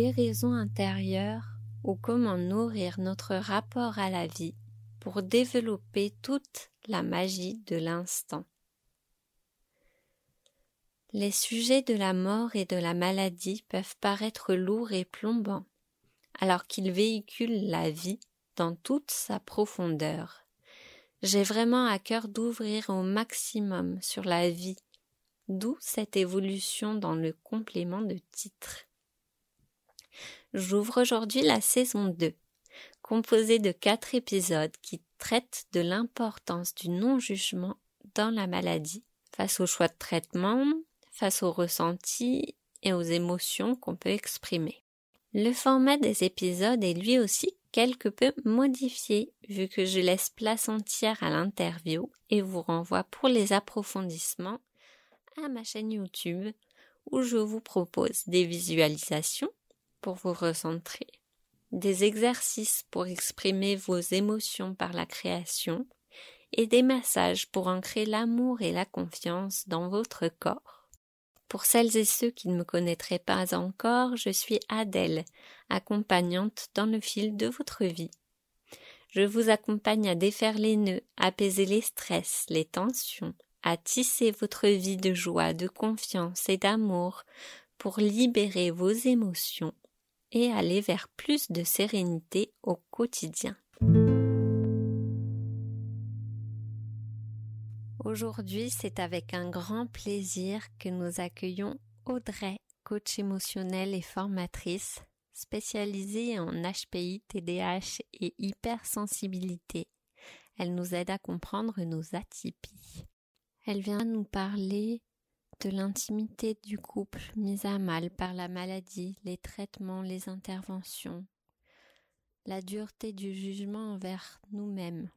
guérison intérieure ou comment nourrir notre rapport à la vie pour développer toute la magie de l'instant. Les sujets de la mort et de la maladie peuvent paraître lourds et plombants, alors qu'ils véhiculent la vie dans toute sa profondeur. J'ai vraiment à cœur d'ouvrir au maximum sur la vie, d'où cette évolution dans le complément de titre. J'ouvre aujourd'hui la saison 2, composée de quatre épisodes qui traitent de l'importance du non-jugement dans la maladie, face aux choix de traitement, face aux ressentis et aux émotions qu'on peut exprimer. Le format des épisodes est lui aussi quelque peu modifié vu que je laisse place entière à l'interview et vous renvoie pour les approfondissements à ma chaîne YouTube où je vous propose des visualisations pour vous recentrer, des exercices pour exprimer vos émotions par la création et des massages pour ancrer l'amour et la confiance dans votre corps. Pour celles et ceux qui ne me connaîtraient pas encore, je suis Adèle, accompagnante dans le fil de votre vie. Je vous accompagne à défaire les nœuds, apaiser les stress, les tensions, à tisser votre vie de joie, de confiance et d'amour pour libérer vos émotions et aller vers plus de sérénité au quotidien. Aujourd'hui, c'est avec un grand plaisir que nous accueillons Audrey, coach émotionnelle et formatrice, spécialisée en HPI, TDAH et hypersensibilité. Elle nous aide à comprendre nos atypies. Elle vient nous parler de l'intimité du couple mise à mal par la maladie, les traitements, les interventions, la dureté du jugement envers nous-mêmes,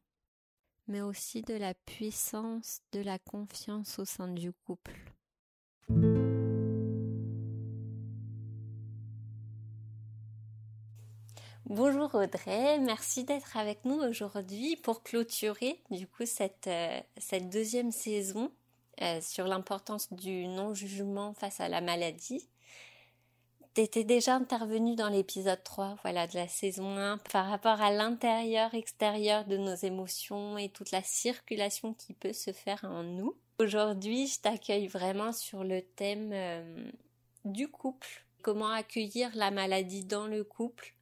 mais aussi de la puissance de la confiance au sein du couple. Bonjour Audrey, merci d'être avec nous aujourd'hui pour clôturer du coup cette, euh, cette deuxième saison euh, sur l'importance du non-jugement face à la maladie. T'étais déjà intervenu dans l'épisode 3, voilà, de la saison 1, par rapport à l'intérieur, extérieur de nos émotions et toute la circulation qui peut se faire en nous. Aujourd'hui, je t'accueille vraiment sur le thème euh, du couple. Comment accueillir la maladie dans le couple,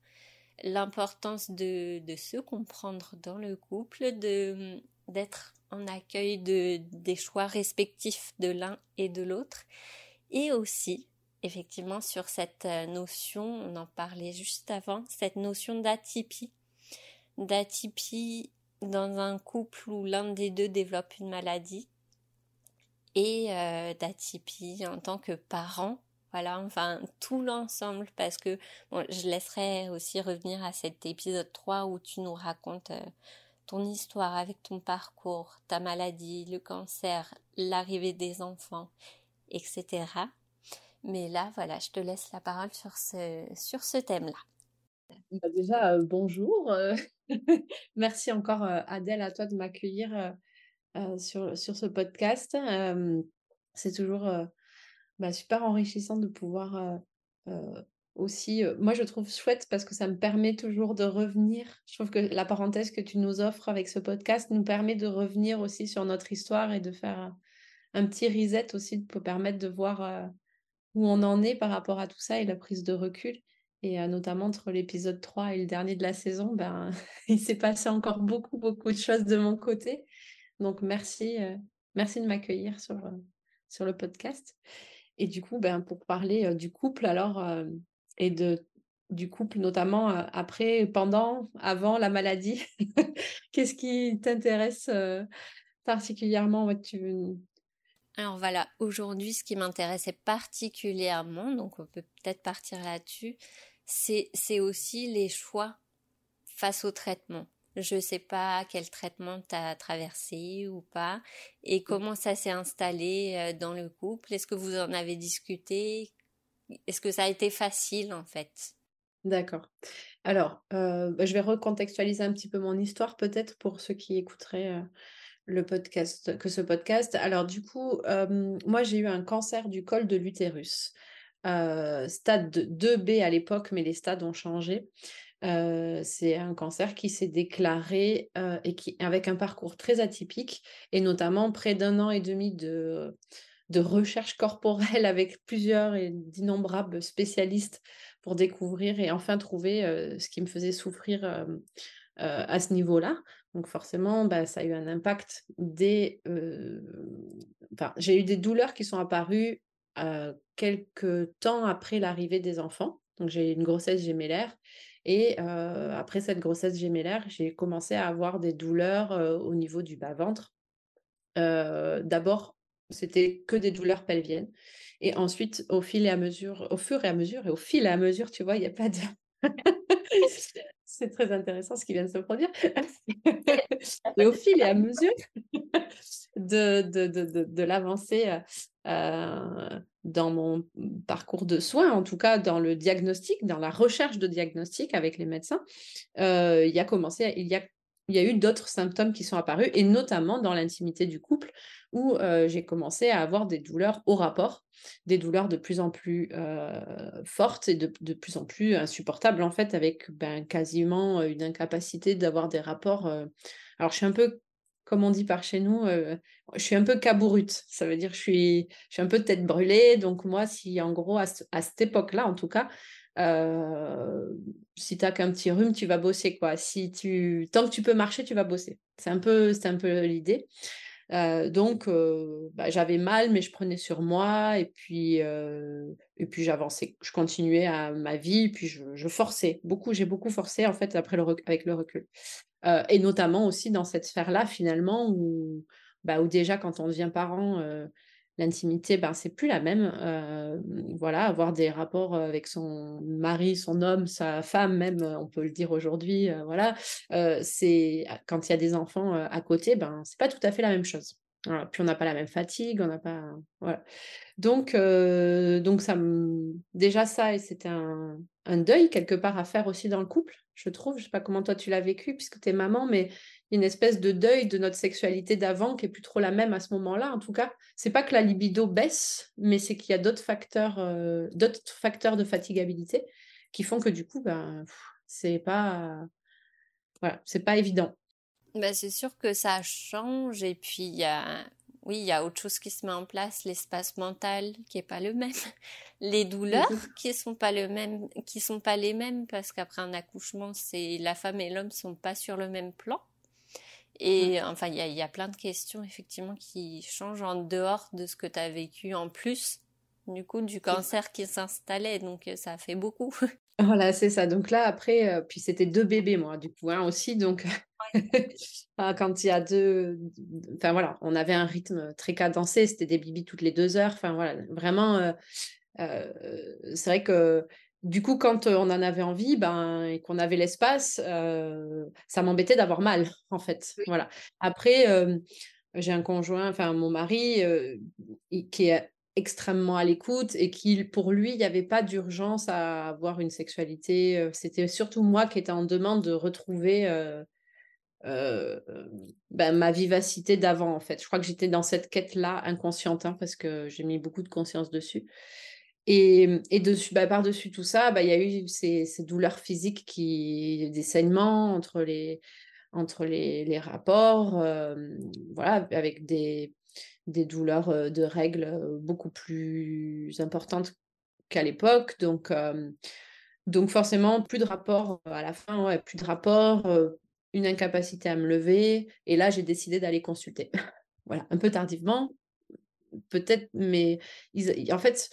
l'importance de, de se comprendre dans le couple, d'être en accueil de, des choix respectifs de l'un et de l'autre, et aussi effectivement sur cette euh, notion, on en parlait juste avant, cette notion d'atypie. D'atypie dans un couple où l'un des deux développe une maladie et euh, d'atypie en tant que parent. Voilà, enfin tout l'ensemble parce que je laisserai aussi revenir à cet épisode 3 où tu nous racontes euh, ton histoire avec ton parcours, ta maladie, le cancer, l'arrivée des enfants, etc. Mais là, voilà, je te laisse la parole sur ce, sur ce thème-là. Bah, déjà, euh, bonjour. Euh, merci encore, euh, Adèle, à toi de m'accueillir sur, sur ce podcast. c'est toujours bah, super enrichissant de pouvoir aussi, moi je trouve chouette parce que ça me permet toujours de revenir. Je trouve que la parenthèse que tu nous offres avec ce podcast nous permet de revenir aussi sur notre histoire et de faire un petit reset aussi pour permettre de voir où on en est par rapport à tout ça et la prise de recul. Et notamment entre l'épisode 3 et le dernier de la saison, ben, il s'est passé encore beaucoup, beaucoup de choses de mon côté. Donc, merci, merci de m'accueillir sur, sur le podcast. Et du coup, ben, pour parler du couple, alors, et de, du couple notamment après, pendant, avant la maladie, qu'est-ce qui t'intéresse particulièrement? Tu, alors voilà, aujourd'hui, ce qui m'intéressait particulièrement, donc on peut peut-être partir là-dessus, c'est aussi les choix face au traitement. Je ne sais pas quel traitement tu as traversé ou pas, et mmh. comment ça s'est installé dans le couple. Est-ce que vous en avez discuté? Est-ce que ça a été facile en fait? D'accord. Alors, euh, bah, je vais recontextualiser un petit peu mon histoire peut-être pour ceux qui écouteraient euh, le podcast, que ce podcast. Alors du coup, moi j'ai eu un cancer du col de l'utérus. stade 2B à l'époque, mais les stades ont changé. c'est un cancer qui s'est déclaré avec un parcours très atypique, et notamment près d'un an et demi de, de recherche corporelle avec plusieurs et d'innombrables spécialistes pour découvrir et enfin trouver ce qui me faisait souffrir à ce niveau-là. Donc forcément, bah, ça a eu un impact. Enfin, j'ai eu des douleurs qui sont apparues quelques temps après l'arrivée des enfants. Donc j'ai eu une grossesse gémellaire. Et après cette grossesse gémellaire, j'ai commencé à avoir des douleurs au niveau du bas-ventre. D'abord, c'était que des douleurs pelviennes. Et ensuite, au fil et à mesure, au fur et à mesure, et au fil et à mesure, tu vois, il n'y a pas de... C'est très intéressant ce qui vient de se produire. et au fil et à mesure de, de, de, de l'avancée euh, dans mon parcours de soins, en tout cas dans le diagnostic, dans la recherche de diagnostic avec les médecins, euh, il, y a commencé, il, y a, il y a eu d'autres symptômes qui sont apparus, et notamment dans l'intimité du couple, où euh, j'ai commencé à avoir des douleurs au rapport, des douleurs de plus en plus euh, fortes et de, de, plus en plus insupportables, en fait, avec ben, quasiment euh, une incapacité d'avoir des rapports. Alors, je suis un peu, comme on dit par chez nous, je suis un peu cabourute. Ça veut dire je suis, je suis un peu tête brûlée. Donc, moi, si en gros, à, à cette époque-là, en tout cas, si tu n'as qu'un petit rhume, tu vas bosser quoi. Si tu tant que tu peux marcher, tu vas bosser. C'est un peu peu l'idée. Donc, bah, j'avais mal, mais je prenais sur moi et puis, et puis j'avançais. Je continuais à ma vie, puis je, forçais beaucoup. J'ai beaucoup forcé en fait après le avec le recul. et notamment aussi dans cette sphère-là, finalement, où, bah, où déjà quand on devient parent, l'intimité, ben, c'est plus la même. voilà, avoir des rapports avec son mari, son homme, sa femme, même, on peut le dire aujourd'hui, voilà, c'est quand il y a des enfants à côté, ben, c'est pas tout à fait la même chose. Puis on n'a pas la même fatigue, on n'a pas. Voilà. Donc, donc ça déjà, ça, c'était un, un, deuil quelque part à faire aussi dans le couple, je trouve. Je sais pas comment toi tu l'as vécu puisque tu es maman, mais une espèce de deuil de notre sexualité d'avant qui est plus trop la même à ce moment-là. En tout cas, c'est pas que la libido baisse, mais c'est qu'il y a d'autres facteurs, euh, d'autres facteurs de fatigabilité qui font que du coup, ben, c'est pas, voilà, c'est pas évident. Ben, c'est sûr que ça change et puis il y a, oui, il y a autre chose qui se met en place, l'espace mental qui est pas le même, les douleurs qui sont pas le même, qui sont pas les mêmes parce qu'après un accouchement, c'est la femme et l'homme sont pas sur le même plan. Et enfin, il y a, plein de questions effectivement qui changent en dehors de ce que tu as vécu en plus, du coup, du cancer qui s'installait. Donc, euh, ça fait beaucoup. Voilà, c'est ça. Donc là, après, euh, puis c'était deux bébés, moi, du coup, hein, aussi. Donc, quand il y a deux. Enfin, voilà, on avait un rythme très cadencé. C'était des bibis toutes les deux heures. Enfin, voilà, vraiment. Euh, c'est vrai que du coup, quand on en avait envie ben, et qu'on avait l'espace, ça m'embêtait d'avoir mal, en fait. Voilà. Après, j'ai un conjoint, enfin mon mari, qui est extrêmement à l'écoute et qui, pour lui, il n'y avait pas d'urgence à avoir une sexualité. C'était surtout moi qui étais en demande de retrouver ben, ma vivacité d'avant, en fait. Je crois que j'étais dans cette quête-là inconsciente, hein, parce que j'ai mis beaucoup de conscience dessus. Et, et dessus, bah, par-dessus tout ça, bah, il y a eu ces, ces, douleurs physiques, qui, des saignements entre les, entre les, les rapports, euh, voilà, avec des, des douleurs de règles beaucoup plus importantes qu'à l'époque. Donc, donc forcément, plus de rapports à la fin, ouais, plus de rapports, une incapacité à me lever. Et là, j'ai décidé d'aller consulter. voilà, un peu tardivement, peut-être, mais ils, en fait,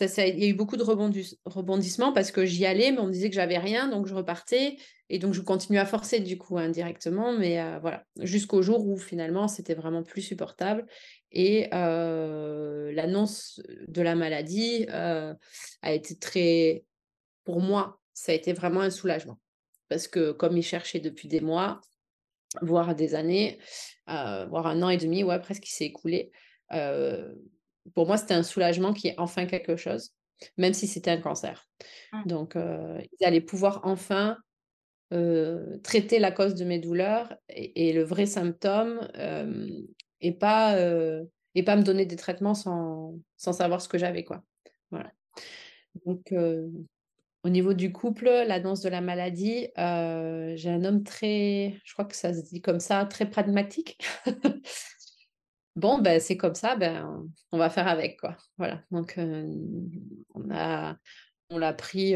il y a eu beaucoup de rebondissements parce que j'y allais, mais on me disait que j'avais rien, donc je repartais. Et donc, je continue à forcer du coup indirectement, mais euh, voilà, jusqu'au jour où finalement c'était vraiment plus supportable. Et euh, l'annonce de la maladie euh, a été très, pour moi, ça a été vraiment un soulagement. Parce que comme il cherchait depuis des mois, voire des années, voire un an et demi, ouais, presque il s'est écoulé pour moi, c'était un soulagement qui est enfin quelque chose, même si c'était un cancer. Mmh. Donc, euh, ils allaient pouvoir enfin euh, traiter la cause de mes douleurs et, le vrai symptôme euh, et, pas, et pas me donner des traitements sans, sans savoir ce que j'avais. quoi. Voilà. Donc, au niveau du couple, l'annonce de la maladie, j'ai un homme très, je crois que ça se dit comme ça, très pragmatique. bon, ben, c'est comme ça, ben, on va faire avec, quoi. Voilà. Donc, on a, on l'a pris,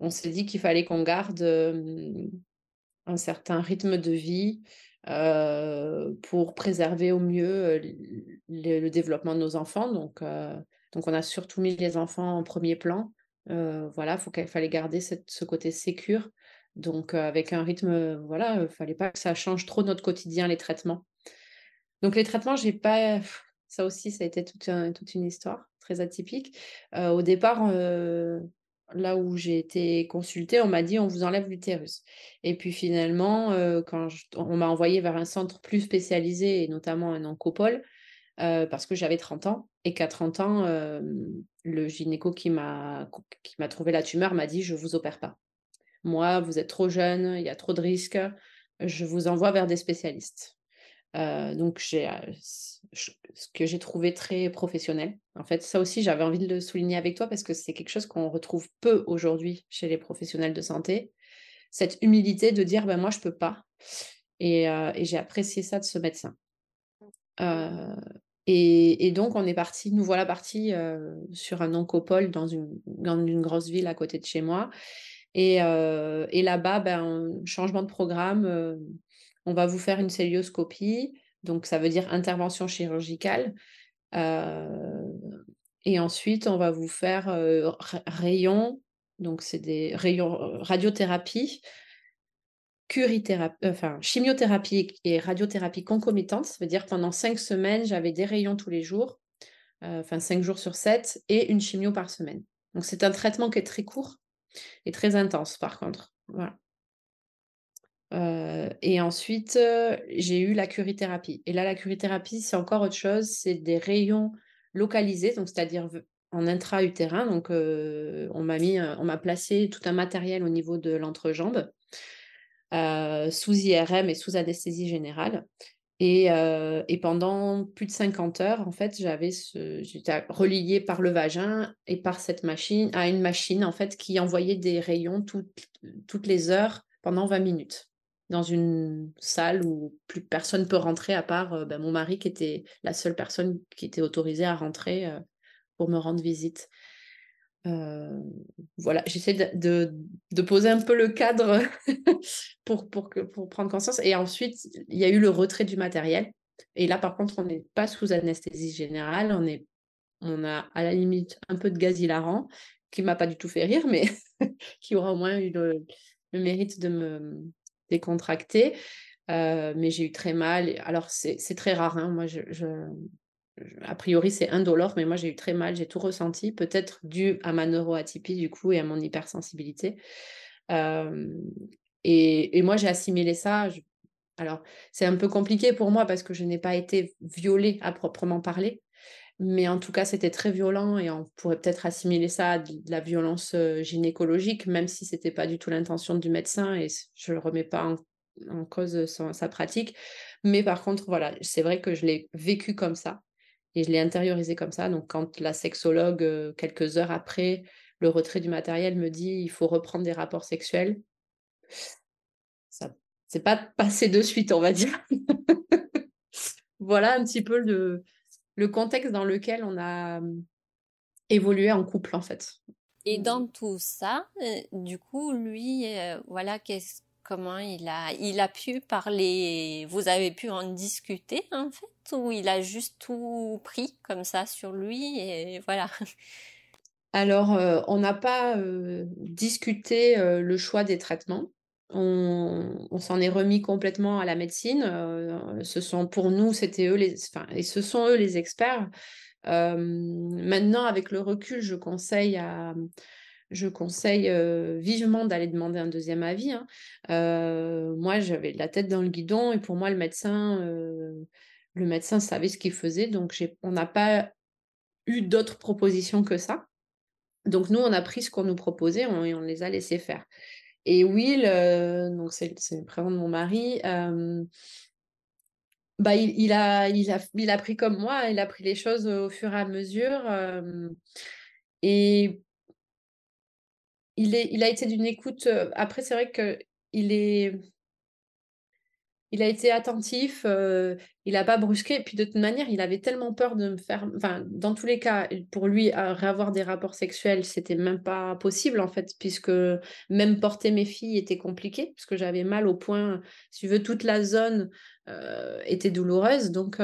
on s'est dit qu'il fallait qu'on garde un certain rythme de vie pour préserver au mieux le, développement de nos enfants. Donc, donc, on a surtout mis les enfants en premier plan. voilà, il fallait garder ce côté sécure. Donc, avec un rythme, voilà, il fallait pas que ça change trop notre quotidien, les traitements. Donc, les traitements, j'ai pas. Ça aussi, ça a été toute, une histoire très atypique. au départ, là où j'ai été consultée, on m'a dit on vous enlève l'utérus. Et puis finalement, quand on m'a envoyé vers un centre plus spécialisé, et notamment un oncopole, parce que j'avais 30 ans, et qu'à 30 ans, le gynéco qui m'a trouvé la tumeur m'a dit je ne vous opère pas. Moi, vous êtes trop jeune, il y a trop de risques, je vous envoie vers des spécialistes. Donc, j'ai ce que j'ai trouvé très professionnel. En fait, ça aussi, j'avais envie de le souligner avec toi parce que c'est quelque chose qu'on retrouve peu aujourd'hui chez les professionnels de santé. Cette humilité de dire, ben moi, je peux pas. Et, j'ai apprécié ça de ce médecin. et, donc, on est parti, nous voilà partis sur un oncopole dans une, dans une grosse ville à côté de chez moi. Et, et là-bas, ben, changement de programme, on va vous faire une célioscopie donc, ça veut dire intervention chirurgicale. et ensuite, on va vous faire rayons, donc c'est des rayons radiothérapie, curithérapie, enfin chimiothérapie et radiothérapie concomitante. Ça veut dire pendant cinq semaines, j'avais des rayons tous les jours, enfin cinq jours sur sept, et une chimio par semaine. Donc c'est un traitement qui est très court et très intense par contre. Et ensuite, j'ai eu la curithérapie. Et là, la curithérapie, c'est encore autre chose. C'est des rayons localisés, donc c'est-à-dire en intra-utérin. Donc, on m'a mis, on m'a placé tout un matériel au niveau de l'entrejambe, sous IRM et sous anesthésie générale. Et, et, pendant plus de 50 heures, en fait, j'avais ce, j'étais reliée par le vagin et par cette machine à une machine en fait qui envoyait des rayons toutes les heures pendant 20 minutes dans une salle où plus personne peut rentrer à part ben, mon mari qui était la seule personne qui était autorisée à rentrer pour me rendre visite. voilà, j'essaie de, de, poser un peu le cadre pour, pour, que, pour prendre conscience. Et ensuite, il y a eu le retrait du matériel. Et là, par contre, on n'est pas sous anesthésie générale. On, est, on a à la limite un peu de gaz hilarant qui m'a pas du tout fait rire, mais qui aura au moins eu le mérite de me, décontracté, euh, mais j'ai eu très mal. Alors, c'est très rare. Hein. Moi, je, a priori, c'est indolore, mais moi, j'ai eu très mal. J'ai tout ressenti, peut-être dû à ma neuroatypie, du coup, et à mon hypersensibilité. Euh, et, moi, j'ai assimilé ça. Alors, c'est un peu compliqué pour moi parce que je n'ai pas été violée à proprement parler. Mais en tout cas, c'était très violent et on pourrait peut-être assimiler ça à de la violence gynécologique, même si ce n'était pas du tout l'intention du médecin et je ne le remets pas en, cause sa pratique. Mais par contre, voilà, c'est vrai que je l'ai vécu comme ça et je l'ai intériorisé comme ça. Donc, quand la sexologue, quelques heures après le retrait du matériel, me dit il faut reprendre des rapports sexuels, ça c'est pas passé de suite, on va dire. voilà un petit peu le le contexte dans lequel on a évolué en couple, en fait. Et dans tout ça, du coup, lui, voilà, qu'est-ce comment il a, il a pu parler, vous avez pu en discuter en fait, ou il a juste tout pris comme ça sur lui et voilà? Alors, on n'a pas discuté le choix des traitements on, s'en est remis complètement à la médecine. Euh, ce sont pour nous, c'était eux les, enfin, et ce sont eux les experts. Euh, maintenant, avec le recul, je conseille à, je conseille euh, vivement d'aller demander un deuxième avis. Hein. moi, j'avais la tête dans le guidon et pour moi, le médecin, le médecin savait ce qu'il faisait, donc on n'a pas eu d'autres propositions que ça. Donc nous, on a pris ce qu'on nous proposait et on les a laissés faire. Et Will, euh, donc c'est le prénom de mon mari, euh, bah, il, a, il, a, il a pris comme moi, il a pris les choses au fur et à mesure. Euh, et il, est, il a été d'une écoute. Après, c'est vrai qu'il est il a été attentif, il n'a pas brusqué. Puis de toute manière, il avait tellement peur de me faire. Enfin, dans tous les cas, pour lui, avoir des rapports sexuels, c'était même pas possible en fait, puisque même porter mes filles était compliqué, parce que j'avais mal au point. Si tu veux, toute la zone était douloureuse. Donc,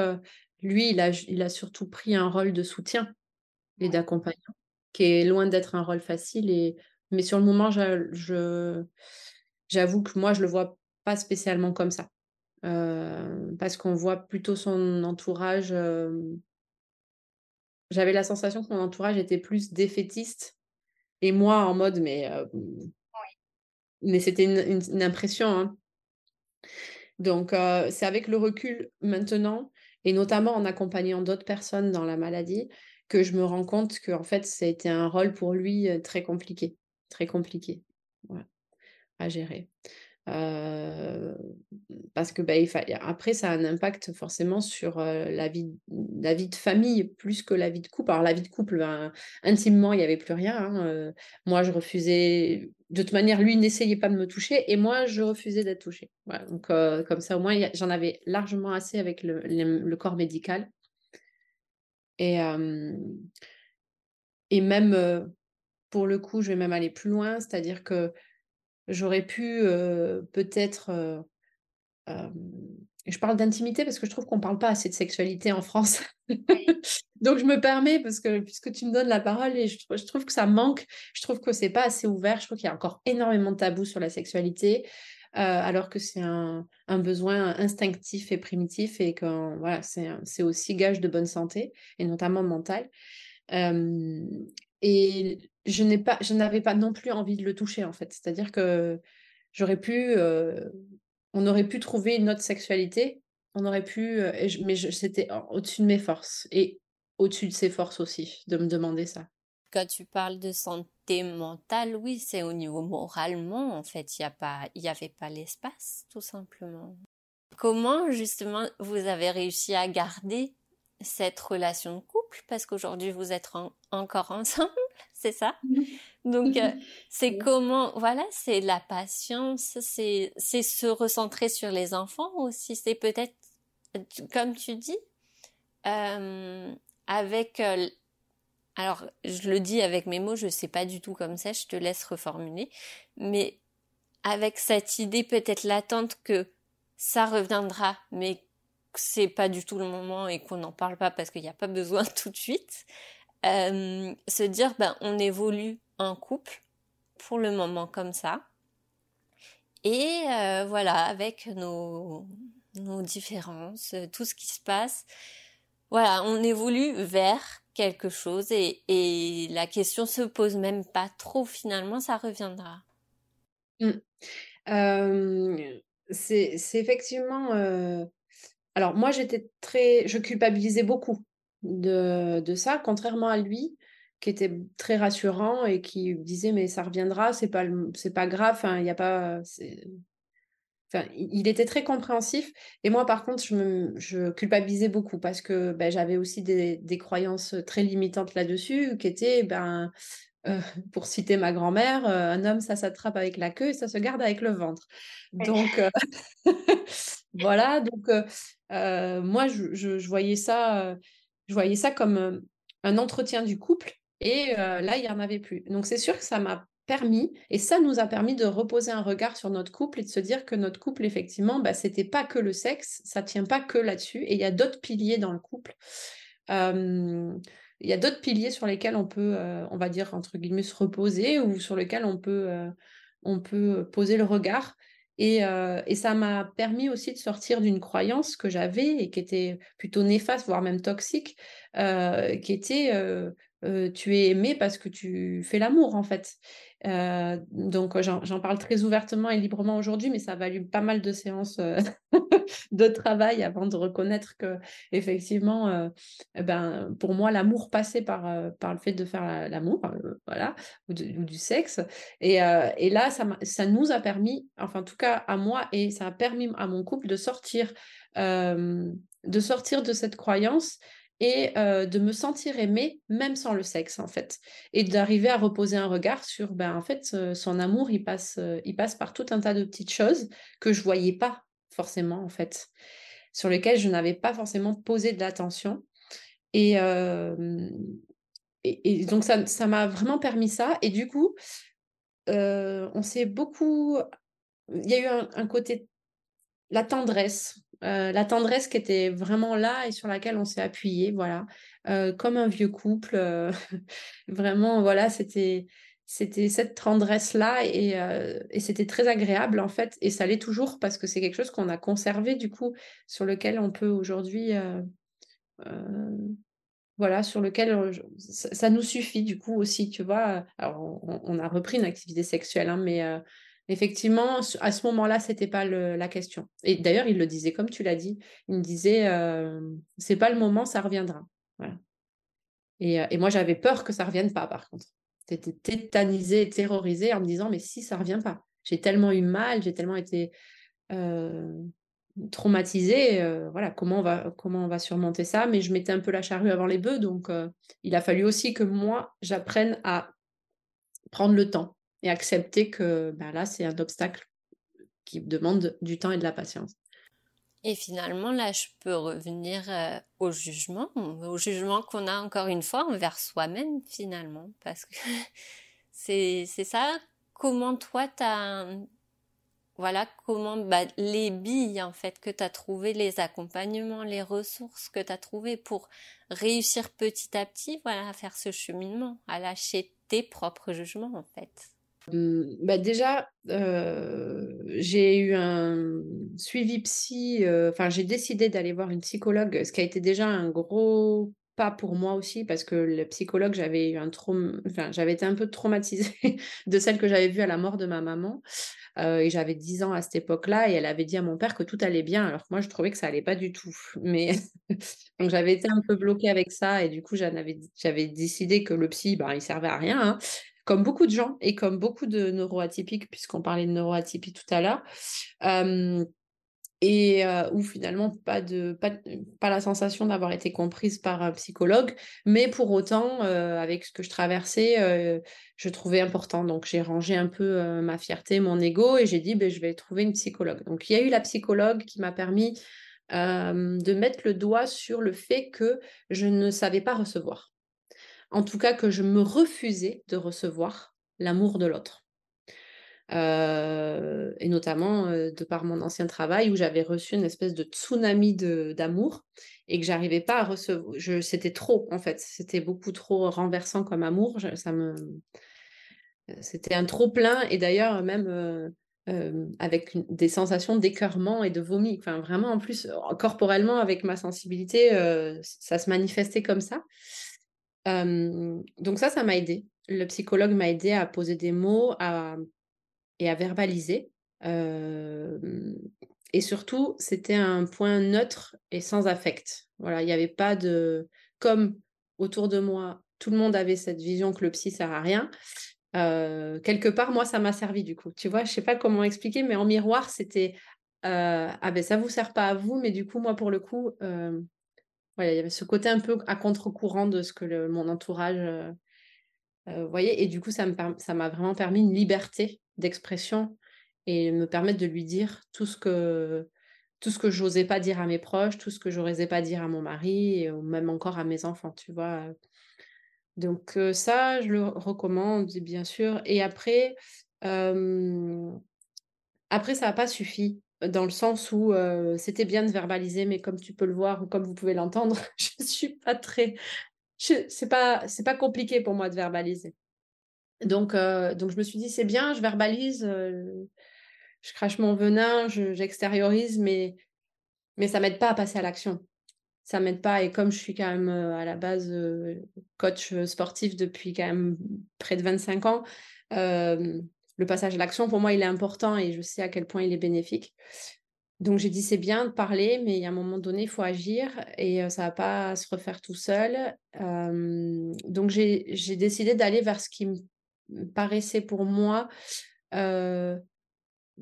lui, il a, il a surtout pris un rôle de soutien et d'accompagnant, qui est loin d'être un rôle facile. Et... Mais sur le moment, j'avoue que moi, je le vois pas spécialement comme ça. Euh, parce qu'on voit plutôt son entourage. J'avais la sensation que mon entourage était plus défaitiste et moi en mode mais mais c'était une, impression. Hein. Donc c'est avec le recul maintenant et notamment en accompagnant d'autres personnes dans la maladie que je me rends compte que en fait c'était un rôle pour lui très compliqué, très compliqué à gérer parce que bah, après, ça a un impact forcément sur la, vie, la vie de famille plus que la vie de couple. Alors, la vie de couple, ben, intimement, il n'y avait plus rien. Hein, moi, je refusais. De toute manière, lui n'essayait pas de me toucher et moi, je refusais d'être touchée. donc, comme ça, au moins, j'en avais largement assez avec le, le, corps médical. Et, et même, pour le coup, je vais même aller plus loin, c'est-à-dire que J'aurais pu peut-être... je parle d'intimité parce que je trouve qu'on ne parle pas assez de sexualité en France. Donc je me permets, parce que puisque tu me donnes la parole, et je, trouve que ça manque, je trouve que c'est pas assez ouvert, je trouve qu'il y a encore énormément de tabous sur la sexualité, alors que c'est un, un, besoin instinctif et primitif et que voilà, c'est aussi gage de bonne santé, et notamment mentale. Et je n'avais pas non plus envie de le toucher en fait. C'est-à-dire que j'aurais pu, euh, on aurait pu trouver une autre sexualité, on aurait pu, euh, mais c'était au-dessus de mes forces et au-dessus de ses forces aussi de me demander ça. Quand tu parles de santé mentale, oui, c'est au niveau moralement en fait, il n'y a pas, il y avait pas l'espace tout simplement. Comment justement vous avez réussi à garder cette relation de couple? Parce qu'aujourd'hui vous êtes encore ensemble, c'est ça? Donc euh, c'est comment voilà, c'est la patience, c'est se recentrer sur les enfants aussi, c'est peut-être comme tu dis euh, avec euh, alors je le dis avec mes mots, je sais pas du tout comme ça, je te laisse reformuler, mais avec cette idée peut-être latente que ça reviendra, mais c'est pas du tout le moment et qu'on n'en parle pas parce qu'il n'y a pas besoin tout de suite, euh, se dire ben on évolue en couple pour le moment comme ça et euh, voilà avec nos nos différences, tout ce qui se passe, voilà on évolue vers quelque chose et, et la question se pose même pas trop finalement ça reviendra. Mmh. Euh, c'est effectivement alors moi, j'étais très, je culpabilisais beaucoup de, de, ça, contrairement à lui, qui était très rassurant et qui disait mais ça reviendra, c'est pas c'est pas grave, il y a pas, enfin, il était très compréhensif. Et moi, par contre, je, me, je culpabilisais beaucoup parce que ben, j'avais aussi des, des, croyances très limitantes là-dessus, qui étaient ben euh, pour citer ma grand-mère, euh, un homme, ça s'attrape avec la queue et ça se garde avec le ventre. Donc, euh, voilà, donc moi, je, voyais ça, je voyais ça comme un entretien du couple et là, il n'y en avait plus. Donc, c'est sûr que ça m'a permis, et ça nous a permis de reposer un regard sur notre couple et de se dire que notre couple, effectivement, bah, c'était pas que le sexe, ça tient pas que là-dessus, et il y a d'autres piliers dans le couple il y a d'autres piliers sur lesquels on peut, euh, on va dire, entre guillemets, se reposer ou sur lesquels on peut, euh, on peut poser le regard. Et, euh, et ça m'a permis aussi de sortir d'une croyance que j'avais et qui était plutôt néfaste, voire même toxique, qui était tu es aimé parce que tu fais l'amour, en fait. Euh, donc j'en parle très ouvertement et librement aujourd'hui, mais ça a valu pas mal de séances euh, de travail avant de reconnaître que effectivement, euh, ben pour moi l'amour passait par par le fait de faire l'amour, voilà, ou, du sexe. Et, et là, ça, ça nous a permis, enfin en tout cas à moi et ça a permis à mon couple de sortir de sortir de cette croyance et de me sentir aimée, même sans le sexe, en fait. Et d'arriver à reposer un regard sur, ben, en fait, son amour, il passe, il passe par tout un tas de petites choses que je voyais pas forcément, en fait, sur lesquelles je n'avais pas forcément posé de l'attention. Et, et, donc, ça m'a vraiment permis ça. Et du coup, on s'est beaucoup... Il y a eu un côté... La tendresse, euh, la tendresse qui était vraiment là et sur laquelle on s'est appuyé, voilà, euh, comme un vieux couple. Euh, vraiment, voilà, c'était c'était cette tendresse là et, c'était très agréable en fait et ça l'est toujours parce que c'est quelque chose qu'on a conservé du coup sur lequel on peut aujourd'hui voilà sur lequel ça, nous suffit du coup aussi tu vois alors on, a repris une activité sexuelle hein, mais Effectivement, à ce moment-là, c'était pas la question. Et d'ailleurs, il le disait, comme tu l'as dit, il me disait, euh, c'est pas le moment, ça reviendra. Et, euh, et, moi, j'avais peur que ça revienne pas, par contre. J'étais tétanisée, terrorisée en me disant, mais si, ça revient pas. J'ai tellement eu mal, j'ai tellement été euh, traumatisée. Euh, voilà, comment va, comment on va surmonter ça? Mais je mettais un peu la charrue avant les bœufs, donc il a fallu aussi que moi, j'apprenne à prendre le temps et accepter que ben là, c'est un obstacle qui demande du temps et de la patience. Et finalement, là, je peux revenir euh, au jugement, au jugement qu'on a encore une fois envers soi-même, finalement, parce que c'est ça. Comment toi, tu as. Voilà, comment bah, les billes, en fait, que tu as trouvées, les accompagnements, les ressources que tu as trouvées pour réussir petit à petit, voilà, à faire ce cheminement, à lâcher tes propres jugements, en fait. Mmh, bah déjà, j'ai eu un suivi psy, enfin j'ai décidé d'aller voir une psychologue, ce qui a été déjà un gros pas pour moi aussi, parce que le psychologue, j'avais eu un enfin, j'avais été un peu traumatisée de celle que j'avais vue à la mort de ma maman. et j'avais 10 ans à cette époque-là, et elle avait dit à mon père que tout allait bien, alors que moi, je trouvais que ça allait pas du tout. Mais donc j'avais été un peu bloquée avec ça, et du coup, j'avais décidé que le psy, ben, il servait à rien. Hein comme beaucoup de gens et comme beaucoup de neuroatypiques, puisqu'on parlait de neuroatypie tout à l'heure, et où finalement pas, la sensation d'avoir été comprise par un psychologue, mais pour autant, avec ce que je traversais, je trouvais important. Donc j'ai rangé un peu ma fierté, mon ego, et j'ai dit, ben, je vais trouver une psychologue. Donc il y a eu la psychologue qui m'a permis de mettre le doigt sur le fait que je ne savais pas recevoir en tout cas que je me refusais de recevoir l'amour de l'autre. Euh, et notamment euh, de par mon ancien travail où j'avais reçu une espèce de tsunami d'amour et que j'arrivais pas à recevoir. C'était trop en fait, c'était beaucoup trop renversant comme amour. ça me, c'était un trop plein et d'ailleurs même euh, avec des sensations d'écœurement et de vomi. Enfin vraiment en plus corporellement avec ma sensibilité, ça se manifestait comme ça donc ça, ça m'a aidé. Le psychologue m'a aidé à poser des mots et à verbaliser. et surtout, c'était un point neutre et sans affect. Voilà, il n'y avait pas de... Comme autour de moi, tout le monde avait cette vision que le psy sert à rien. quelque part, moi, ça m'a servi du coup. Tu vois, je sais pas comment expliquer, mais en miroir, c'était ah ben ça vous sert pas à vous, mais du coup, moi, pour le coup, il y avait ce côté un peu à contre-courant de ce que mon entourage euh, euh, voyait. Et du coup, ça m'a vraiment permis une liberté d'expression et me permettre de lui dire tout ce que tout ce que j'osais pas dire à mes proches, tout ce que j'osais pas dire à mon mari, ou même encore à mes enfants, tu vois. Donc euh, ça, je le recommande, bien sûr. Et après, après, ça n'a pas suffi dans le sens où c'était bien de verbaliser, mais comme tu peux le voir ou comme vous pouvez l'entendre, je suis pas très. C'est pas, c'est pas compliqué pour moi de verbaliser. Donc, donc je me suis dit, c'est bien, je verbalise, je crache mon venin, j'extériorise, mais, mais ça m'aide pas à passer à l'action. Ça m'aide pas. Et comme je suis quand même à la base coach sportif depuis quand même près de 25 ans, le passage à l'action, pour moi, il est important et je sais à quel point il est bénéfique. Donc j'ai dit c'est bien de parler, mais a un moment donné, il faut agir et ça ne va pas se refaire tout seul. donc j'ai décidé d'aller vers ce qui me paraissait pour moi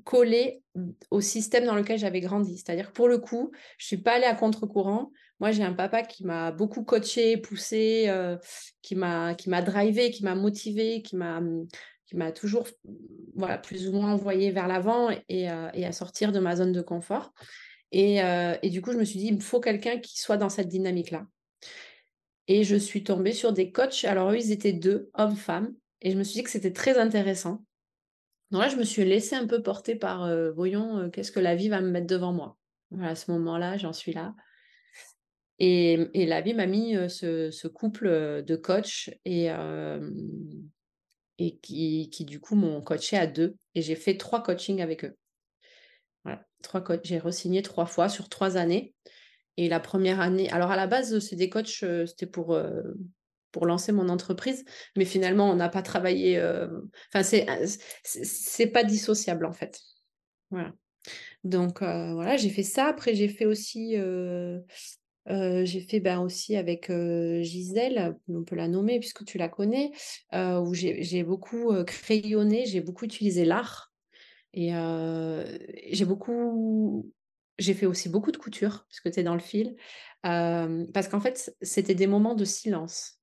collé au système dans lequel j'avais grandi. C'est-à-dire pour le coup, je suis pas allée à contre-courant. Moi, j'ai un papa qui m'a beaucoup coaché, poussé, euh, qui m'a drivé, qui m'a motivé, qui m'a m'a toujours voilà plus ou moins envoyé vers l'avant et, euh, et, à sortir de ma zone de confort. Et, euh, et du coup, je me suis dit, il faut quelqu'un qui soit dans cette dynamique-là. Et je suis tombée sur des coachs. Alors, eux, ils étaient deux, hommes-femmes. Et je me suis dit que c'était très intéressant donc là, je me suis laissée un peu porter par, euh, voyons, qu'est-ce que la vie va me mettre devant moi. À ce moment-là, j'en suis là. Et, et la vie m'a mis ce, ce, couple de coachs et, et qui, qui, du coup, m'ont coaché à deux. Et j'ai fait trois coachings avec eux. Voilà, trois j'ai re-signé trois fois sur trois années. Et la première année, alors à la base, c'est des coachs, c'était pour pour lancer mon entreprise, mais finalement, on n'a pas travaillé. Euh, enfin, c'est c'est pas dissociable en fait. Voilà. Donc euh, voilà, j'ai fait ça. Après, j'ai fait aussi. Euh, j'ai fait ben, aussi avec Gisèle, on peut la nommer puisque tu la connais, où j'ai beaucoup crayonné, j'ai beaucoup utilisé l'art. Et j'ai beaucoup j'ai fait aussi beaucoup de couture, puisque tu es dans le fil, parce qu'en fait, c'était des moments de silence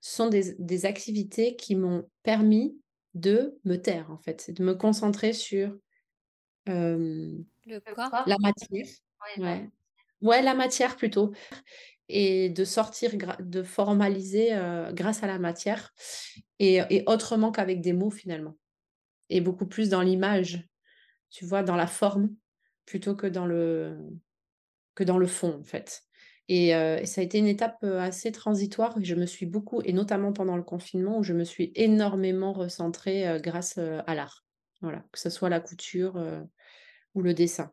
ce sont des, activités qui m'ont permis de me taire, en fait, de me concentrer sur le la matière. Ouais. La matière plutôt. Et de sortir, de formaliser grâce à la matière et, autrement qu'avec des mots finalement. Et beaucoup plus dans l'image, tu vois, dans la forme plutôt que dans le, que dans le fond en fait. Euh, et, ça a été une étape euh, assez transitoire. Je me suis beaucoup, et notamment pendant le confinement, où je me suis énormément recentrée euh, grâce à l'art. Voilà, que ce soit la couture ou le dessin.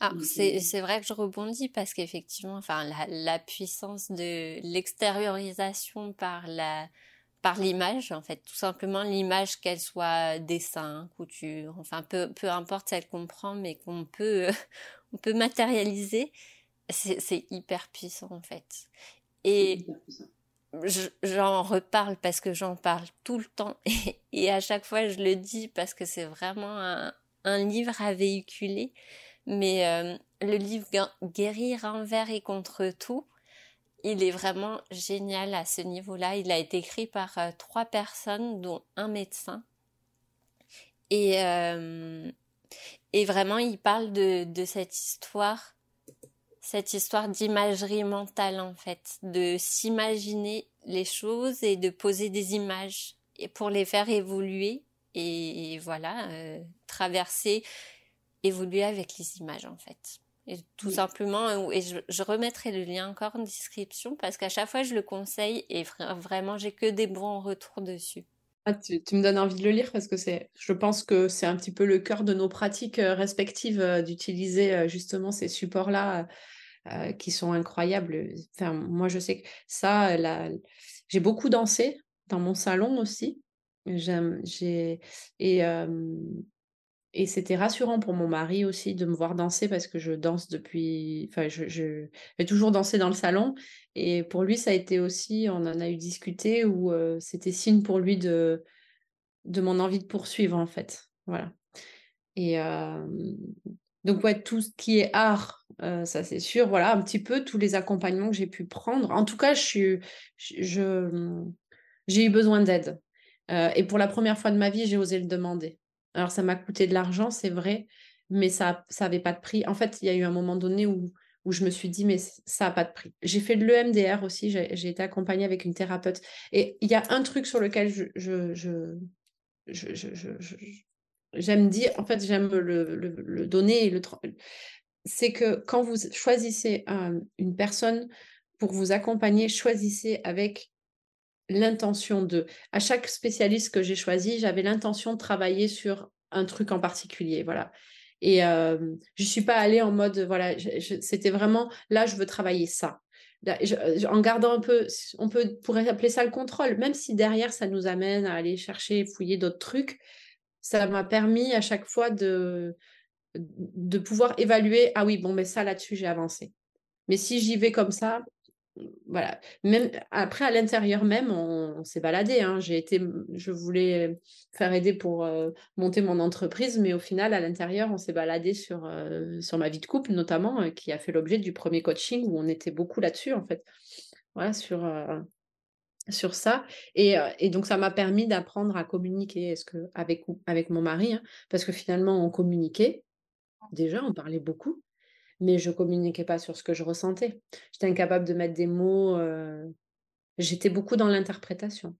Ah, c'est vrai que je rebondis parce qu'effectivement, enfin, la, la, puissance de l'extériorisation par la par l'image, en fait, tout simplement l'image qu'elle soit dessin, couture, enfin peu, peu importe celle qu'on prend, mais qu'on peut on peut matérialiser c'est hyper puissant en fait. Et j'en reparle parce que j'en parle tout le temps et, à chaque fois je le dis parce que c'est vraiment un, un, livre à véhiculer. Mais euh, le livre Guérir envers et contre tout, il est vraiment génial à ce niveau-là. Il a été écrit par euh, trois personnes, dont un médecin. Et, euh, et vraiment, il parle de, cette histoire cette histoire d'imagerie mentale en fait, de s'imaginer les choses et de poser des images et pour les faire évoluer et, voilà, traverser, évoluer avec les images en fait. Et tout simplement, euh, et je, remettrai le lien encore en description parce qu'à chaque fois je le conseille et vraiment j'ai que des bons retours dessus. Ah, tu, me donnes envie de le lire parce que c'est, je pense que c'est un petit peu le cœur de nos pratiques euh, respectives d'utiliser justement ces supports-là euh, qui sont incroyables. Enfin, moi, je sais que ça, j'ai beaucoup dansé dans mon salon aussi. J'aime, j'ai et et c'était rassurant pour mon mari aussi de me voir danser parce que je danse depuis, enfin, je, je toujours dansé dans le salon et pour lui, ça a été aussi, on en a eu discuté où c'était signe pour lui de de mon envie de poursuivre en fait, voilà. Et donc, ouais, tout ce qui est art, euh, ça c'est sûr. Voilà, un petit peu tous les accompagnements que j'ai pu prendre. En tout cas, je je, j'ai eu besoin d'aide. Euh, et pour la première fois de ma vie, j'ai osé le demander. Alors, ça m'a coûté de l'argent, c'est vrai, mais ça n'avait pas de prix. En fait, il y a eu un moment donné où, où je me suis dit, mais ça n'a pas de prix. J'ai fait de l'EMDR aussi, j'ai été accompagnée avec une thérapeute. Et il y a un truc sur lequel je, je, je, j'aime dire, en fait, j'aime le, le, donner le. C'est que quand vous choisissez une personne pour vous accompagner, choisissez avec l'intention de. À chaque spécialiste que j'ai choisi, j'avais l'intention de travailler sur un truc en particulier. Voilà. Et je ne suis pas allée en mode, voilà, c'était vraiment, là, je veux travailler ça. en gardant un peu, on peut, pourrait appeler ça le contrôle, même si derrière, ça nous amène à aller chercher, fouiller d'autres trucs ça m'a permis à chaque fois de, de pouvoir évaluer, ah oui, bon, mais ça là-dessus, j'ai avancé. Mais si j'y vais comme ça, voilà. Même après, à l'intérieur même, on, s'est baladé. Hein. J'ai été, je voulais faire aider pour euh, monter mon entreprise, mais au final, à l'intérieur, on s'est baladé sur, euh, sur ma vie de couple, notamment, euh, qui a fait l'objet du premier coaching où on était beaucoup là-dessus, en fait. Voilà, sur, sur ça. Et, et, donc, ça m'a permis d'apprendre à communiquer est-ce que, avec, avec mon mari, hein, parce que finalement, on communiquait. Déjà, on parlait beaucoup mais je communiquais pas sur ce que je ressentais. J'étais incapable de mettre des mots. J'étais beaucoup dans l'interprétation.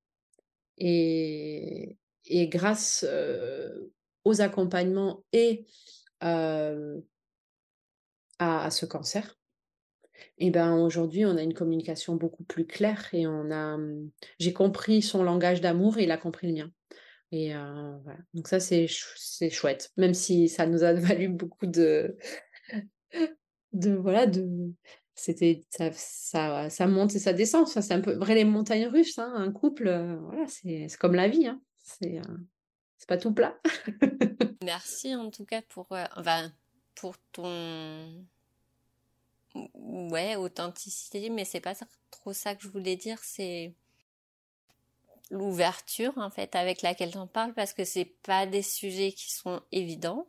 Et, et grâce aux accompagnements et à, ce cancer, et ben aujourd'hui on a une communication beaucoup plus claire et on a mmh, j'ai compris son langage d'amour et il a compris le mien. Et. Donc ça c'est c'est chouette, même si ça nous a valu beaucoup de de voilà, de c'était ça, ça, monte et ça descend. Ça, c'est un peu vrai les montagnes russes. Hein, un couple, voilà, c'est comme la vie. Hein, c'est c'est pas tout plat. Merci en tout cas pour, pour ton ouais authenticité, mais c'est pas trop ça que je voulais dire. C'est l'ouverture en fait avec laquelle t'en parles parce que c'est pas des sujets qui sont évidents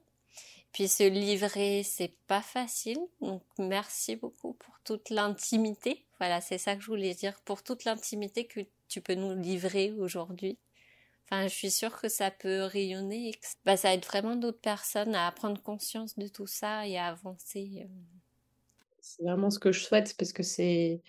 puis se livrer, c'est pas facile. Donc merci beaucoup pour toute l'intimité. Voilà, c'est ça que je voulais dire. Pour toute l'intimité que tu peux nous livrer aujourd'hui. Enfin, je suis sûre que ça peut rayonner. bah, ça aide vraiment d'autres personnes à prendre conscience de tout ça et à avancer. Euh. C'est vraiment ce que je souhaite parce que c'est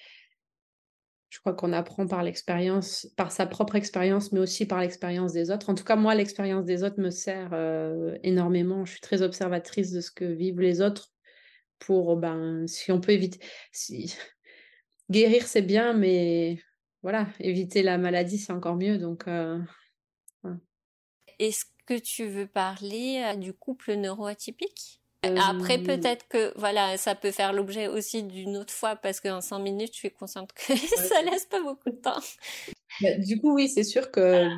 je crois qu'on apprend par l'expérience, par sa propre expérience, mais aussi par l'expérience des autres. En tout cas, moi, l'expérience des autres me sert euh, énormément. Je suis très observatrice de ce que vivent les autres pour, ben, si on peut éviter. Guérir, c'est bien, mais voilà, éviter la maladie, c'est encore mieux. Donc, euh, Est-ce que tu veux parler euh, du couple neuroatypique? Après, euh, peut-être que voilà, ça peut faire l'objet aussi d'une autre fois parce qu'en 5 minutes, je suis consciente que ça laisse pas beaucoup de temps. Bah, du coup, oui, c'est sûr que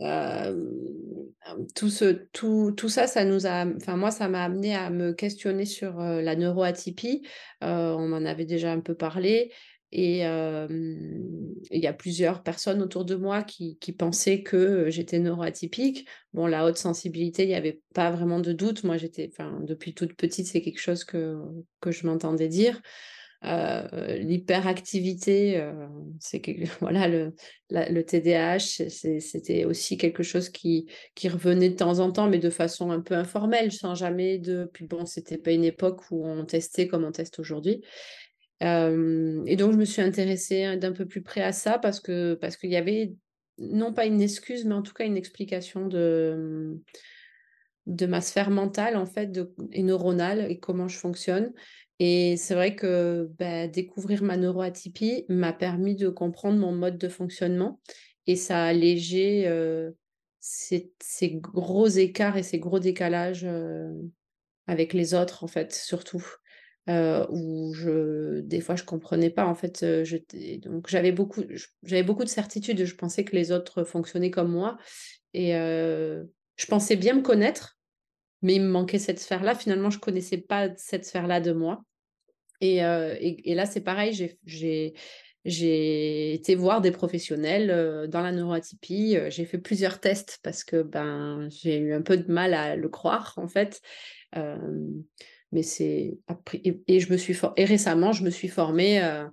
euh, tout, ce, tout, tout ça, ça nous a, enfin moi, ça m'a amené à me questionner sur euh, la neuroatypie. on en avait déjà un peu parlé. Et il y a plusieurs personnes autour de moi qui, pensaient que j'étais neuroatypique. Bon, la haute sensibilité, il n'y avait pas vraiment de doute. Moi, j'étais, depuis toute petite, c'est quelque chose que, que je m'entendais dire. Euh, l'hyperactivité, c'est que, voilà, le, le TDAH, c'était aussi quelque chose qui, qui revenait de temps en temps, mais de façon un peu informelle, sans jamais de. Puis bon, c'était pas une époque où on testait comme on teste aujourd'hui et donc, je me suis intéressée d'un peu plus près à ça parce que parce qu'il y avait non pas une excuse, mais en tout cas une explication de, de ma sphère mentale en fait et neuronale et comment je fonctionne. Et c'est vrai que bah, découvrir ma neuroatypie m'a permis de comprendre mon mode de fonctionnement et ça a allégé ces, gros écarts et ces gros décalages avec les autres en fait surtout euh, où je, des fois je comprenais pas en fait. Euh, j'avais beaucoup, j'avais beaucoup de certitude. Je pensais que les autres fonctionnaient comme moi et euh, je pensais bien me connaître, mais il me manquait cette sphère-là. Finalement, je connaissais pas cette sphère-là de moi. Et, là, c'est pareil. J'ai j'ai été voir des professionnels dans la neuroatypie. J'ai fait plusieurs tests parce que ben j'ai eu un peu de mal à le croire en fait mais c'est et, je me suis et récemment je me suis formée euh,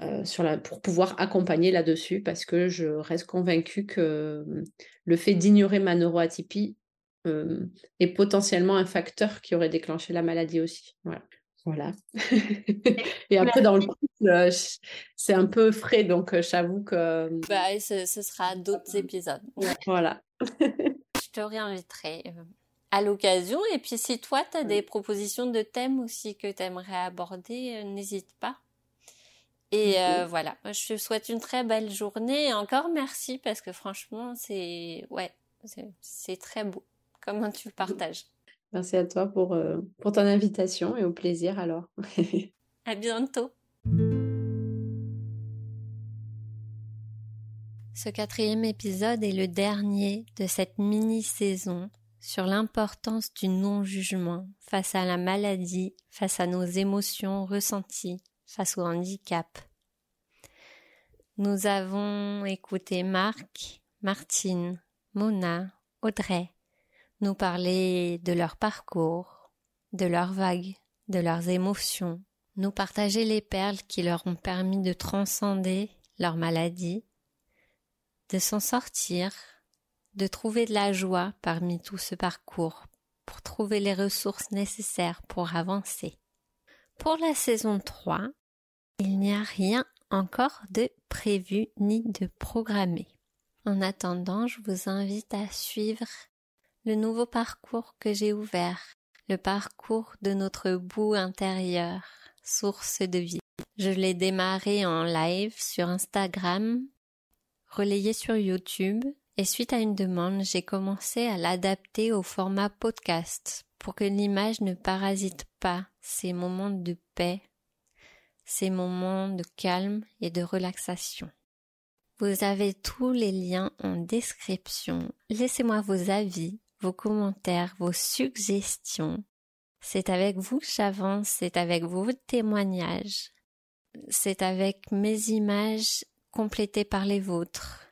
euh, sur la pour pouvoir accompagner là-dessus parce que je reste convaincue que mmh, le fait d'ignorer ma neuroatypie est potentiellement un facteur qui aurait déclenché la maladie aussi. Voilà. Voilà. et après, dans le couple, euh, c'est un peu frais, donc j'avoue que. Bah, ce, ce sera d'autres épisodes. Voilà. je te réinviterai à l'occasion. Et puis si toi, tu as des propositions de thèmes aussi que tu aimerais aborder, euh, n'hésite pas. Et euh, voilà, je te souhaite une très belle journée. Et encore merci parce que franchement, c'est ouais, c'est très beau. Comment tu le partages Merci à toi pour, euh, pour ton invitation et au plaisir alors. à bientôt. Ce quatrième épisode est le dernier de cette mini-saison sur l'importance du non-jugement face à la maladie, face à nos émotions ressenties, face au handicap. Nous avons écouté Marc, Martine, Mona, Audrey nous parler de leur parcours, de leurs vagues, de leurs émotions, nous partager les perles qui leur ont permis de transcender leur maladie, de s'en sortir, de trouver de la joie parmi tout ce parcours, pour trouver les ressources nécessaires pour avancer. Pour la saison 3, il n'y a rien encore de prévu ni de programmé. En attendant, je vous invite à suivre le nouveau parcours que j'ai ouvert, le parcours de notre bout intérieur, source de vie. Je l'ai démarré en live sur Instagram, relayé sur YouTube, et suite à une demande, j'ai commencé à l'adapter au format podcast pour que l'image ne parasite pas ces moments de paix, ces moments de calme et de relaxation. Vous avez tous les liens en description. Laissez-moi vos avis, vos commentaires, vos suggestions. C'est avec vous que j'avance, c'est avec vos témoignages, c'est avec mes images complétées par les vôtres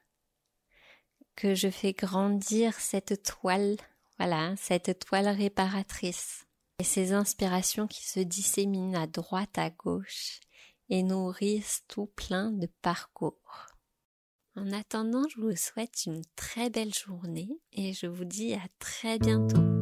que je fais grandir cette toile, voilà, cette toile réparatrice et ces inspirations qui se disséminent à droite, à gauche et nourrissent tout plein de parcours. En attendant, je vous souhaite une très belle journée et je vous dis à très bientôt.